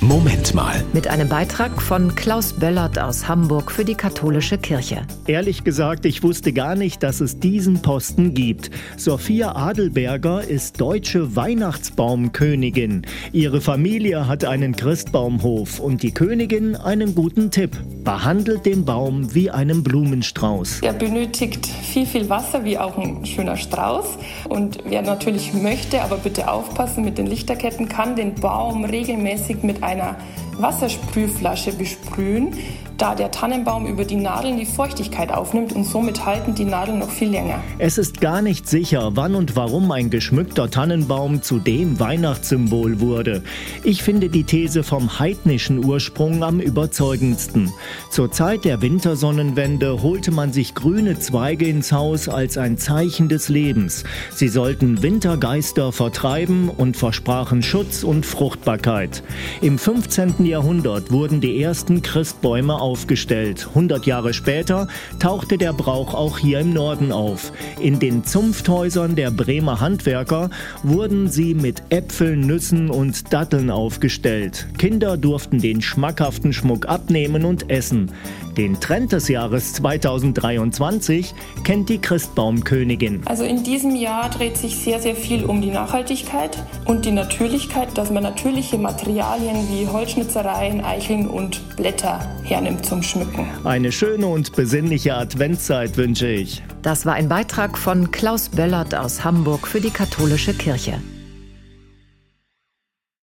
Moment mal. Mit einem Beitrag von Klaus Böllert aus Hamburg für die katholische Kirche. Ehrlich gesagt, ich wusste gar nicht, dass es diesen Posten gibt. Sophia Adelberger ist deutsche Weihnachtsbaumkönigin. Ihre Familie hat einen Christbaumhof und die Königin einen guten Tipp. Behandelt den Baum wie einen Blumenstrauß. Er benötigt viel, viel Wasser, wie auch ein schöner Strauß. Und wer natürlich möchte, aber bitte aufpassen mit den Lichterketten, kann den Baum regelmäßig mit einer Wassersprühflasche besprühen, da der Tannenbaum über die Nadeln die Feuchtigkeit aufnimmt und somit halten die Nadeln noch viel länger. Es ist gar nicht sicher, wann und warum ein geschmückter Tannenbaum zu dem Weihnachtssymbol wurde. Ich finde die These vom heidnischen Ursprung am überzeugendsten. Zur Zeit der Wintersonnenwende holte man sich grüne Zweige ins Haus als ein Zeichen des Lebens. Sie sollten Wintergeister vertreiben und versprachen Schutz und Fruchtbarkeit. Im 15. Jahrhundert wurden die ersten Christbäume aufgestellt. 100 Jahre später tauchte der Brauch auch hier im Norden auf. In den Zunfthäusern der Bremer Handwerker wurden sie mit Äpfeln, Nüssen und Datteln aufgestellt. Kinder durften den schmackhaften Schmuck abnehmen und essen. Den Trend des Jahres 2023 kennt die Christbaumkönigin. Also in diesem Jahr dreht sich sehr, sehr viel um die Nachhaltigkeit und die Natürlichkeit, dass man natürliche Materialien wie Holzschnitzereien, Eicheln und Blätter hernimmt zum Schmücken. Eine schöne und besinnliche Adventszeit wünsche ich. Das war ein Beitrag von Klaus Böllert aus Hamburg für die katholische Kirche.